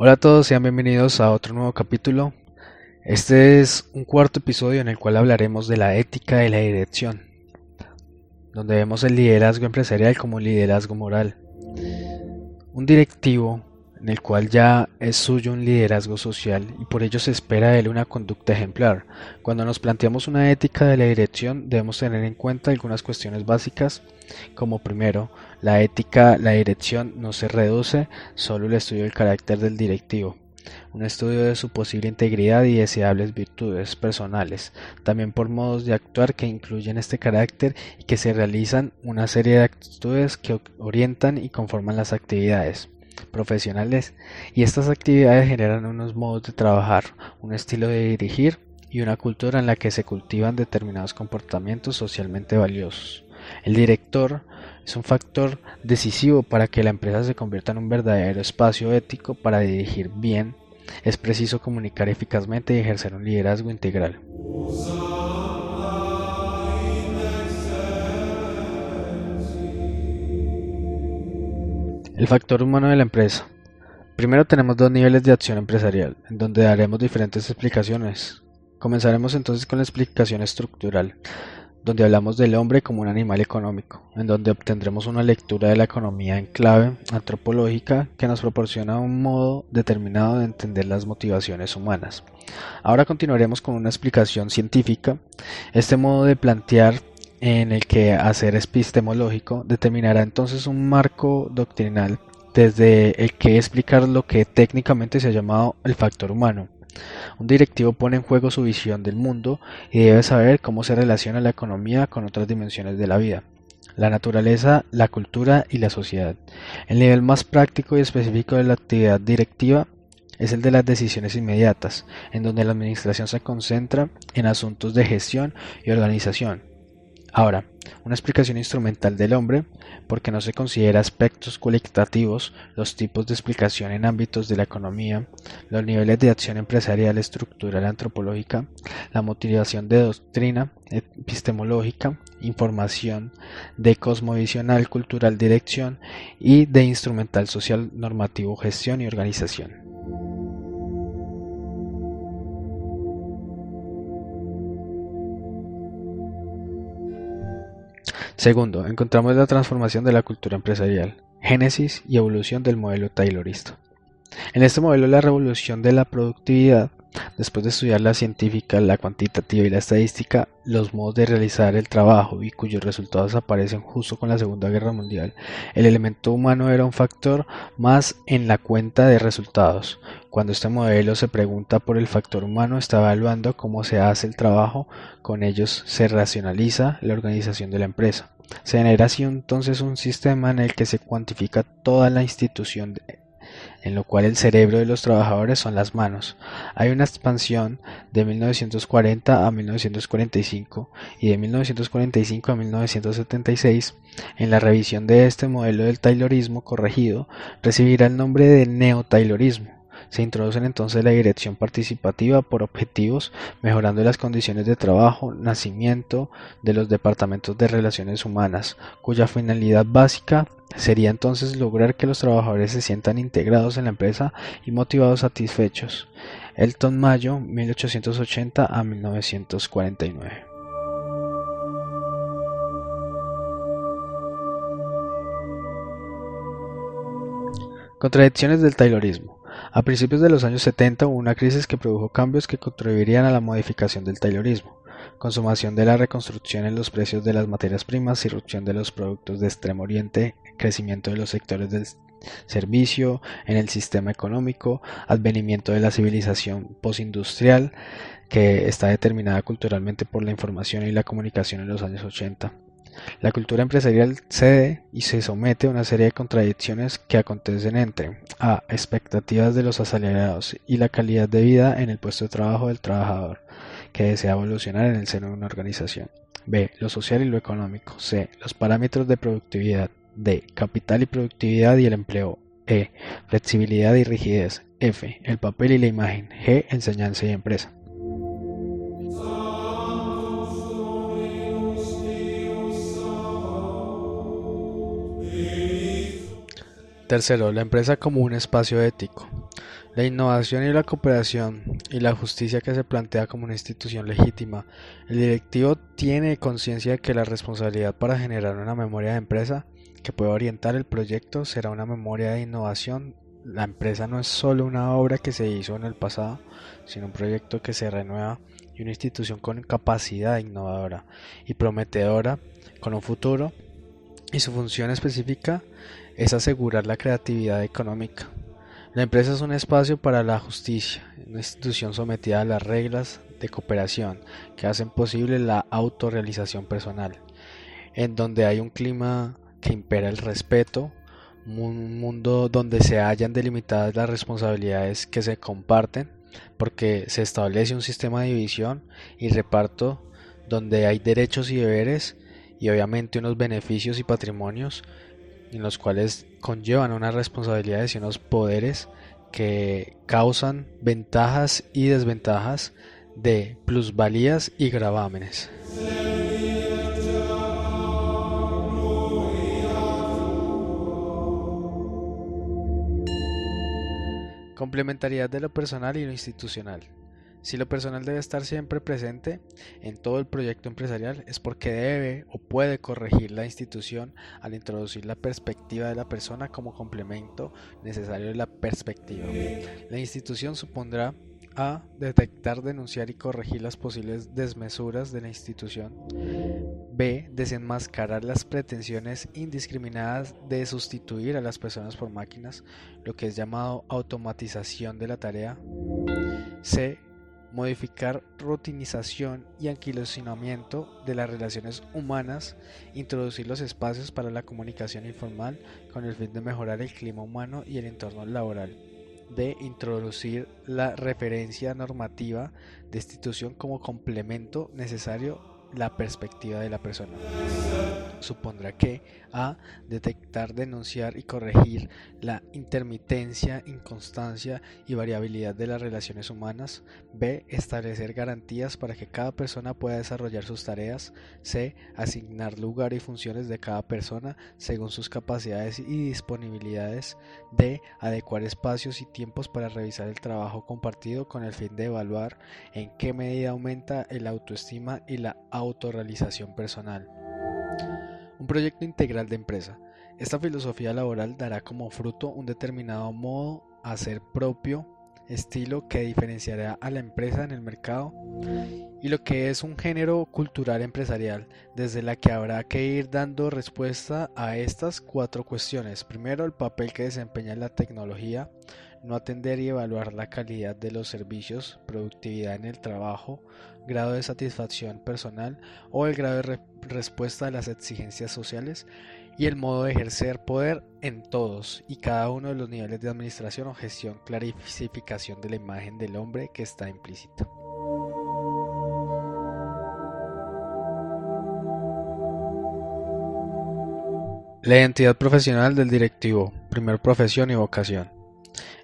Hola a todos, sean bienvenidos a otro nuevo capítulo. Este es un cuarto episodio en el cual hablaremos de la ética y la dirección, donde vemos el liderazgo empresarial como liderazgo moral. Un directivo en el cual ya es suyo un liderazgo social y por ello se espera de él una conducta ejemplar. Cuando nos planteamos una ética de la dirección debemos tener en cuenta algunas cuestiones básicas, como primero, la ética, la dirección no se reduce solo al estudio del carácter del directivo, un estudio de su posible integridad y deseables virtudes personales, también por modos de actuar que incluyen este carácter y que se realizan una serie de actitudes que orientan y conforman las actividades profesionales y estas actividades generan unos modos de trabajar, un estilo de dirigir y una cultura en la que se cultivan determinados comportamientos socialmente valiosos. El director es un factor decisivo para que la empresa se convierta en un verdadero espacio ético para dirigir bien. Es preciso comunicar eficazmente y ejercer un liderazgo integral. El factor humano de la empresa. Primero tenemos dos niveles de acción empresarial, en donde daremos diferentes explicaciones. Comenzaremos entonces con la explicación estructural, donde hablamos del hombre como un animal económico, en donde obtendremos una lectura de la economía en clave antropológica que nos proporciona un modo determinado de entender las motivaciones humanas. Ahora continuaremos con una explicación científica. Este modo de plantear en el que hacer epistemológico determinará entonces un marco doctrinal desde el que explicar lo que técnicamente se ha llamado el factor humano. Un directivo pone en juego su visión del mundo y debe saber cómo se relaciona la economía con otras dimensiones de la vida, la naturaleza, la cultura y la sociedad. El nivel más práctico y específico de la actividad directiva es el de las decisiones inmediatas, en donde la administración se concentra en asuntos de gestión y organización, Ahora, una explicación instrumental del hombre, porque no se considera aspectos cualitativos, los tipos de explicación en ámbitos de la economía, los niveles de acción empresarial, estructural, antropológica, la motivación de doctrina, epistemológica, información, de cosmovisional, cultural, dirección y de instrumental social, normativo, gestión y organización. Segundo, encontramos la transformación de la cultura empresarial, génesis y evolución del modelo taylorista. En este modelo la revolución de la productividad, después de estudiar la científica, la cuantitativa y la estadística, los modos de realizar el trabajo y cuyos resultados aparecen justo con la Segunda Guerra Mundial, el elemento humano era un factor más en la cuenta de resultados. Cuando este modelo se pregunta por el factor humano, está evaluando cómo se hace el trabajo, con ellos se racionaliza la organización de la empresa. Se genera así entonces un sistema en el que se cuantifica toda la institución en lo cual el cerebro de los trabajadores son las manos. Hay una expansión de 1940 a 1945 y de 1945 a 1976. En la revisión de este modelo del Taylorismo corregido recibirá el nombre de neo-Taylorismo. Se introduce entonces la dirección participativa por objetivos, mejorando las condiciones de trabajo, nacimiento de los departamentos de relaciones humanas, cuya finalidad básica sería entonces lograr que los trabajadores se sientan integrados en la empresa y motivados satisfechos. Elton Mayo, 1880 a 1949. Contradicciones del Taylorismo. A principios de los años 70 hubo una crisis que produjo cambios que contribuirían a la modificación del Taylorismo, consumación de la reconstrucción en los precios de las materias primas, irrupción de los productos de Extremo Oriente, crecimiento de los sectores del servicio en el sistema económico, advenimiento de la civilización postindustrial, que está determinada culturalmente por la información y la comunicación en los años 80 la cultura empresarial cede y se somete a una serie de contradicciones que acontecen entre a. expectativas de los asalariados y la calidad de vida en el puesto de trabajo del trabajador que desea evolucionar en el seno de una organización. B. Lo social y lo económico. C. Los parámetros de productividad. D. Capital y productividad y el empleo. E. Flexibilidad y rigidez. F. El papel y la imagen. G. Enseñanza y empresa. Tercero, la empresa como un espacio ético. La innovación y la cooperación y la justicia que se plantea como una institución legítima. El directivo tiene conciencia de que la responsabilidad para generar una memoria de empresa que pueda orientar el proyecto será una memoria de innovación. La empresa no es solo una obra que se hizo en el pasado, sino un proyecto que se renueva y una institución con capacidad innovadora y prometedora con un futuro y su función específica es asegurar la creatividad económica. La empresa es un espacio para la justicia, una institución sometida a las reglas de cooperación que hacen posible la autorrealización personal, en donde hay un clima que impera el respeto, un mundo donde se hallan delimitadas las responsabilidades que se comparten, porque se establece un sistema de división y reparto donde hay derechos y deberes y obviamente unos beneficios y patrimonios en los cuales conllevan unas responsabilidades y unos poderes que causan ventajas y desventajas de plusvalías y gravámenes. Complementariedad de lo personal y lo institucional. Si lo personal debe estar siempre presente en todo el proyecto empresarial es porque debe o puede corregir la institución al introducir la perspectiva de la persona como complemento necesario de la perspectiva. La institución supondrá a. Detectar, denunciar y corregir las posibles desmesuras de la institución. B. Desenmascarar las pretensiones indiscriminadas de sustituir a las personas por máquinas, lo que es llamado automatización de la tarea. C modificar rutinización y anquilosinamiento de las relaciones humanas, introducir los espacios para la comunicación informal con el fin de mejorar el clima humano y el entorno laboral, de introducir la referencia normativa de institución como complemento necesario la perspectiva de la persona. Supondrá que A. Detectar, denunciar y corregir la intermitencia, inconstancia y variabilidad de las relaciones humanas. B. Establecer garantías para que cada persona pueda desarrollar sus tareas. C. Asignar lugar y funciones de cada persona según sus capacidades y disponibilidades. D. Adecuar espacios y tiempos para revisar el trabajo compartido con el fin de evaluar en qué medida aumenta el autoestima y la autorrealización personal. Un proyecto integral de empresa. Esta filosofía laboral dará como fruto un determinado modo a ser propio, estilo que diferenciará a la empresa en el mercado y lo que es un género cultural empresarial, desde la que habrá que ir dando respuesta a estas cuatro cuestiones. Primero, el papel que desempeña la tecnología, no atender y evaluar la calidad de los servicios, productividad en el trabajo, grado de satisfacción personal o el grado de respuesta a las exigencias sociales y el modo de ejercer poder en todos y cada uno de los niveles de administración o gestión, clarificación de la imagen del hombre que está implícita. La identidad profesional del directivo, primer profesión y vocación.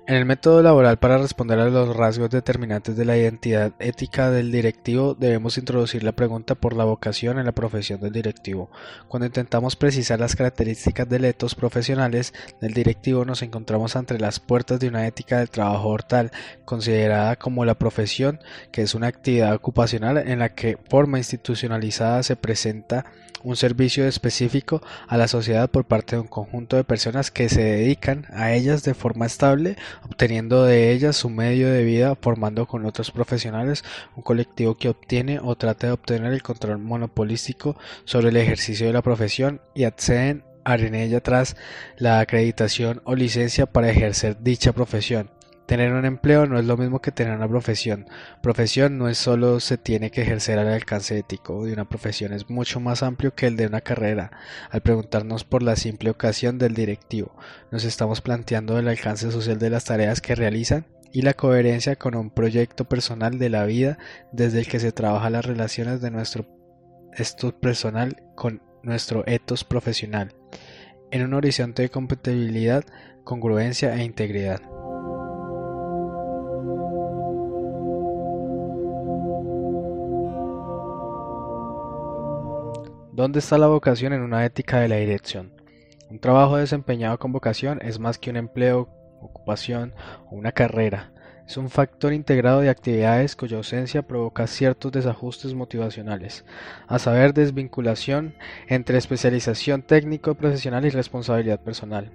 En el método laboral para responder a los rasgos determinantes de la identidad ética del directivo debemos introducir la pregunta por la vocación en la profesión del directivo. Cuando intentamos precisar las características del etos profesionales del directivo nos encontramos ante las puertas de una ética del trabajo tal, considerada como la profesión, que es una actividad ocupacional en la que forma institucionalizada se presenta un servicio específico a la sociedad por parte de un conjunto de personas que se dedican a ellas de forma estable, obteniendo de ellas su medio de vida, formando con otros profesionales un colectivo que obtiene o trata de obtener el control monopolístico sobre el ejercicio de la profesión y acceden a ella tras la acreditación o licencia para ejercer dicha profesión. Tener un empleo no es lo mismo que tener una profesión. Profesión no es solo se tiene que ejercer al alcance ético de una profesión, es mucho más amplio que el de una carrera. Al preguntarnos por la simple ocasión del directivo, nos estamos planteando el alcance social de las tareas que realizan y la coherencia con un proyecto personal de la vida desde el que se trabaja las relaciones de nuestro esto personal con nuestro etos profesional, en un horizonte de compatibilidad, congruencia e integridad. ¿Dónde está la vocación en una ética de la dirección? Un trabajo desempeñado con vocación es más que un empleo ocupación o una carrera. Es un factor integrado de actividades cuya ausencia provoca ciertos desajustes motivacionales, a saber, desvinculación entre especialización técnico-profesional y responsabilidad personal.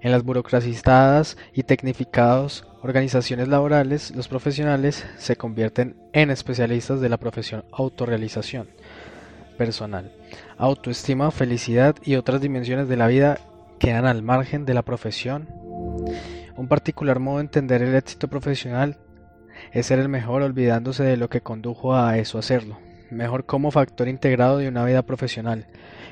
En las burocratizadas y tecnificadas organizaciones laborales, los profesionales se convierten en especialistas de la profesión autorrealización personal. Autoestima, felicidad y otras dimensiones de la vida quedan al margen de la profesión. Un particular modo de entender el éxito profesional es ser el mejor olvidándose de lo que condujo a eso hacerlo. Mejor como factor integrado de una vida profesional.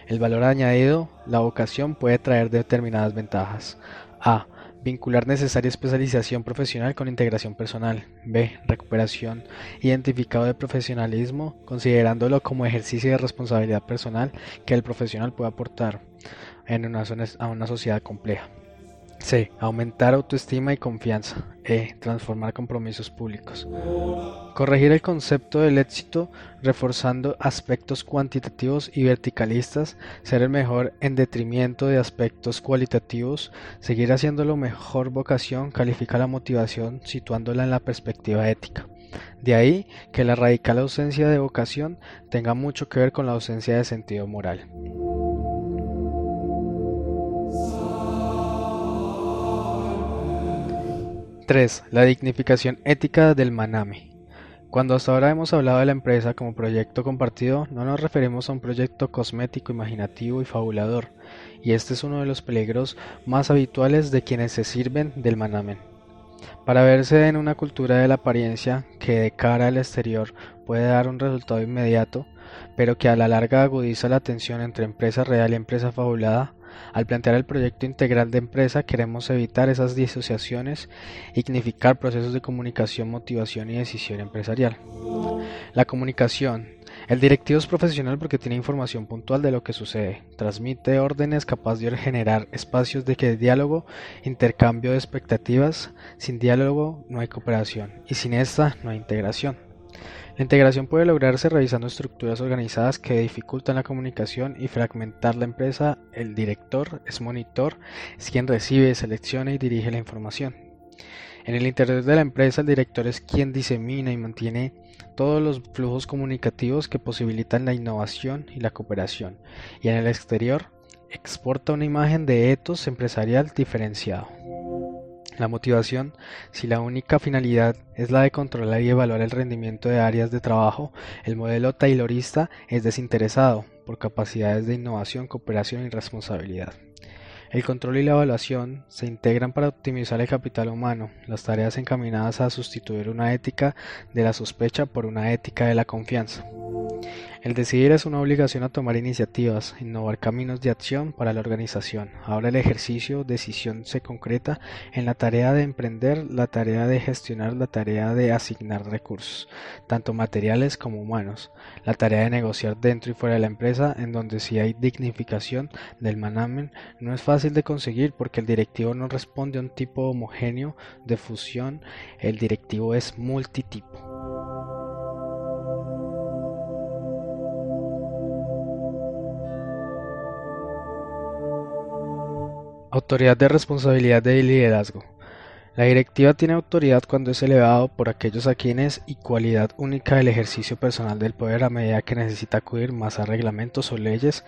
El valor añadido, la vocación puede traer determinadas ventajas. A. Vincular necesaria especialización profesional con integración personal. B. Recuperación. Identificado de profesionalismo, considerándolo como ejercicio de responsabilidad personal que el profesional puede aportar en una, a una sociedad compleja. C. Aumentar autoestima y confianza. E. Transformar compromisos públicos. Corregir el concepto del éxito reforzando aspectos cuantitativos y verticalistas, ser el mejor en detrimento de aspectos cualitativos, seguir haciéndolo mejor vocación, califica la motivación situándola en la perspectiva ética. De ahí que la radical ausencia de vocación tenga mucho que ver con la ausencia de sentido moral. 3. La dignificación ética del Maname. Cuando hasta ahora hemos hablado de la empresa como proyecto compartido, no nos referimos a un proyecto cosmético, imaginativo y fabulador, y este es uno de los peligros más habituales de quienes se sirven del Manamen. Para verse en una cultura de la apariencia que de cara al exterior puede dar un resultado inmediato, pero que a la larga agudiza la tensión entre empresa real y empresa fabulada, al plantear el proyecto integral de empresa queremos evitar esas disociaciones y significar procesos de comunicación, motivación y decisión empresarial. La comunicación. El directivo es profesional porque tiene información puntual de lo que sucede, transmite órdenes capaz de generar espacios de diálogo, intercambio de expectativas. Sin diálogo no hay cooperación y sin esta no hay integración. La integración puede lograrse revisando estructuras organizadas que dificultan la comunicación y fragmentar la empresa. El director es monitor, es quien recibe, selecciona y dirige la información. En el interior de la empresa, el director es quien disemina y mantiene todos los flujos comunicativos que posibilitan la innovación y la cooperación. Y en el exterior, exporta una imagen de etos empresarial diferenciado. La motivación, si la única finalidad es la de controlar y evaluar el rendimiento de áreas de trabajo, el modelo taylorista es desinteresado por capacidades de innovación, cooperación y responsabilidad. El control y la evaluación se integran para optimizar el capital humano, las tareas encaminadas a sustituir una ética de la sospecha por una ética de la confianza. El decidir es una obligación a tomar iniciativas, innovar caminos de acción para la organización. Ahora el ejercicio decisión se concreta en la tarea de emprender, la tarea de gestionar, la tarea de asignar recursos, tanto materiales como humanos, la tarea de negociar dentro y fuera de la empresa, en donde si hay dignificación del manamen, no es fácil de conseguir porque el directivo no responde a un tipo homogéneo de fusión, el directivo es multitipo. Autoridad de responsabilidad de liderazgo. La directiva tiene autoridad cuando es elevado por aquellos a quienes y cualidad única del ejercicio personal del poder a medida que necesita acudir más a reglamentos o leyes.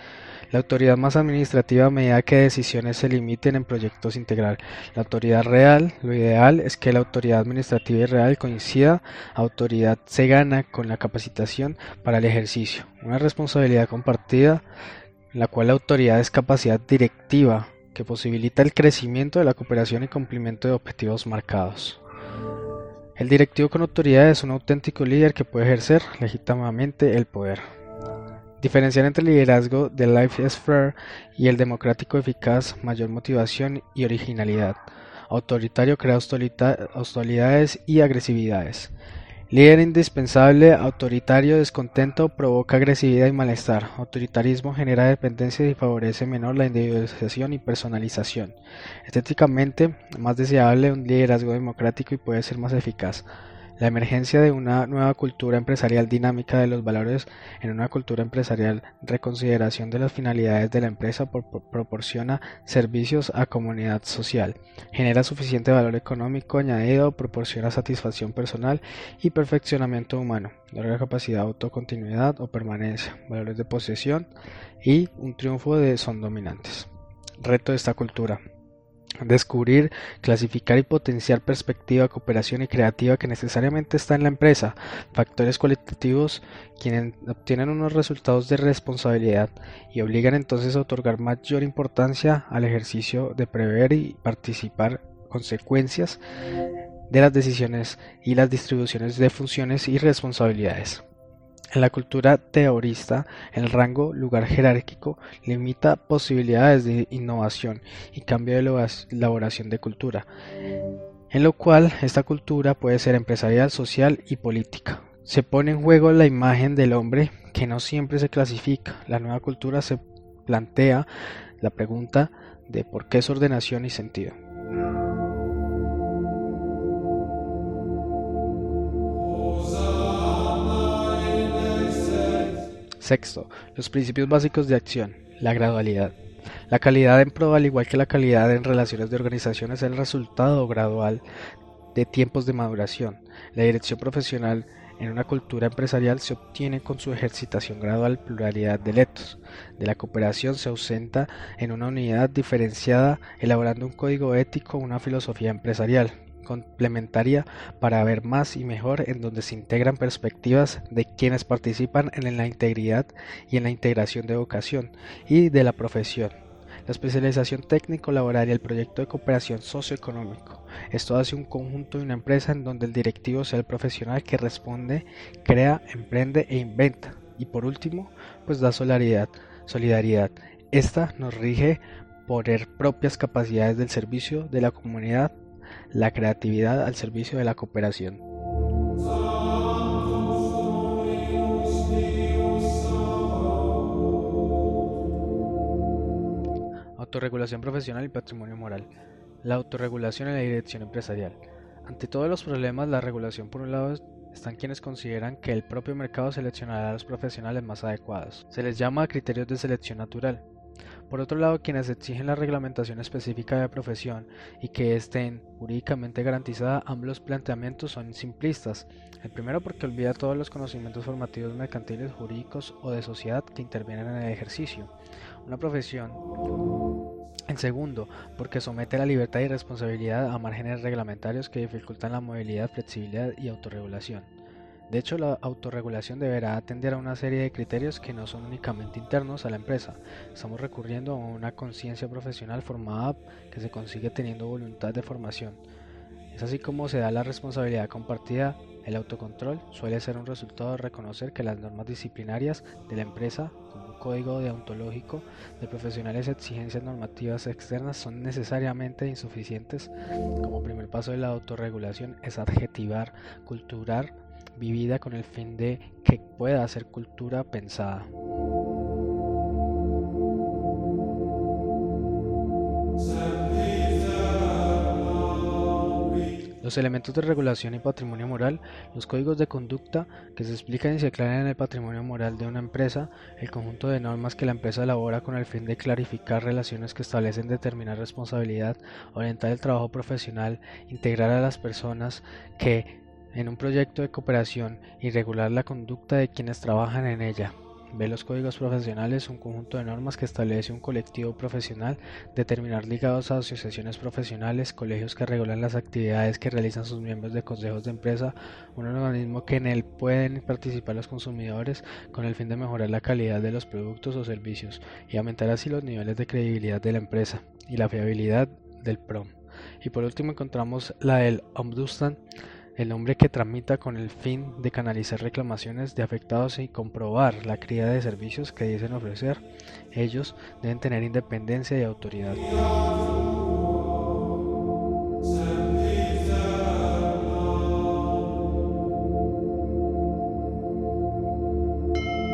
La autoridad más administrativa a medida que decisiones se limiten en proyectos integral. La autoridad real, lo ideal es que la autoridad administrativa y real coincida. Autoridad se gana con la capacitación para el ejercicio. Una responsabilidad compartida, la cual la autoridad es capacidad directiva que posibilita el crecimiento de la cooperación y cumplimiento de objetivos marcados. El directivo con autoridad es un auténtico líder que puede ejercer legítimamente el poder. Diferenciar entre el liderazgo de life sphere y el democrático eficaz, mayor motivación y originalidad. Autoritario crea hostilidades y agresividades. Líder indispensable, autoritario, descontento, provoca agresividad y malestar. Autoritarismo genera dependencia y favorece menor la individualización y personalización. Estéticamente, más deseable un liderazgo democrático y puede ser más eficaz. La emergencia de una nueva cultura empresarial dinámica de los valores en una cultura empresarial reconsideración de las finalidades de la empresa proporciona servicios a comunidad social, genera suficiente valor económico añadido, proporciona satisfacción personal y perfeccionamiento humano, logra capacidad de autocontinuidad o permanencia, valores de posesión y un triunfo de son dominantes. Reto de esta cultura descubrir, clasificar y potenciar perspectiva, cooperación y creativa que necesariamente está en la empresa, factores cualitativos quienes obtienen unos resultados de responsabilidad y obligan entonces a otorgar mayor importancia al ejercicio de prever y participar consecuencias de las decisiones y las distribuciones de funciones y responsabilidades. En la cultura teorista, el rango lugar jerárquico limita posibilidades de innovación y cambio de elaboración de cultura, en lo cual esta cultura puede ser empresarial, social y política. Se pone en juego la imagen del hombre que no siempre se clasifica. La nueva cultura se plantea la pregunta de por qué es ordenación y sentido. Sexto, los principios básicos de acción. La gradualidad. La calidad en pro, al igual que la calidad en relaciones de organización, es el resultado gradual de tiempos de maduración. La dirección profesional en una cultura empresarial se obtiene con su ejercitación gradual pluralidad de letos. De la cooperación se ausenta en una unidad diferenciada, elaborando un código ético, una filosofía empresarial complementaria para ver más y mejor en donde se integran perspectivas de quienes participan en la integridad y en la integración de vocación y de la profesión. La especialización técnico-laboral y el proyecto de cooperación socioeconómico. Esto hace un conjunto de una empresa en donde el directivo sea el profesional que responde, crea, emprende e inventa. Y por último, pues da solidaridad. solidaridad. Esta nos rige poner propias capacidades del servicio de la comunidad la creatividad al servicio de la cooperación. Autorregulación profesional y patrimonio moral. La autorregulación en la dirección empresarial. Ante todos los problemas, la regulación por un lado están quienes consideran que el propio mercado seleccionará a los profesionales más adecuados. Se les llama criterios de selección natural. Por otro lado, quienes exigen la reglamentación específica de profesión y que estén jurídicamente garantizada, ambos planteamientos son simplistas. El primero porque olvida todos los conocimientos formativos mercantiles, jurídicos o de sociedad que intervienen en el ejercicio. Una profesión el segundo, porque somete la libertad y responsabilidad a márgenes reglamentarios que dificultan la movilidad, flexibilidad y autorregulación. De hecho, la autorregulación deberá atender a una serie de criterios que no son únicamente internos a la empresa. Estamos recurriendo a una conciencia profesional formada que se consigue teniendo voluntad de formación. Es así como se da la responsabilidad compartida. El autocontrol suele ser un resultado de reconocer que las normas disciplinarias de la empresa, como un código deontológico de profesionales exigencias normativas externas, son necesariamente insuficientes. Como primer paso de la autorregulación es adjetivar, culturar, vivida con el fin de que pueda ser cultura pensada. Los elementos de regulación y patrimonio moral, los códigos de conducta que se explican y se aclaran en el patrimonio moral de una empresa, el conjunto de normas que la empresa elabora con el fin de clarificar relaciones que establecen determinar responsabilidad, orientar el trabajo profesional, integrar a las personas que en un proyecto de cooperación y regular la conducta de quienes trabajan en ella. Ve los códigos profesionales un conjunto de normas que establece un colectivo profesional, determinar ligados a asociaciones profesionales, colegios que regulan las actividades que realizan sus miembros de consejos de empresa, un organismo que en él pueden participar los consumidores con el fin de mejorar la calidad de los productos o servicios y aumentar así los niveles de credibilidad de la empresa y la fiabilidad del PROM. Y por último encontramos la del Ombudsman el nombre que tramita con el fin de canalizar reclamaciones de afectados y comprobar la calidad de servicios que dicen ofrecer. Ellos deben tener independencia y autoridad.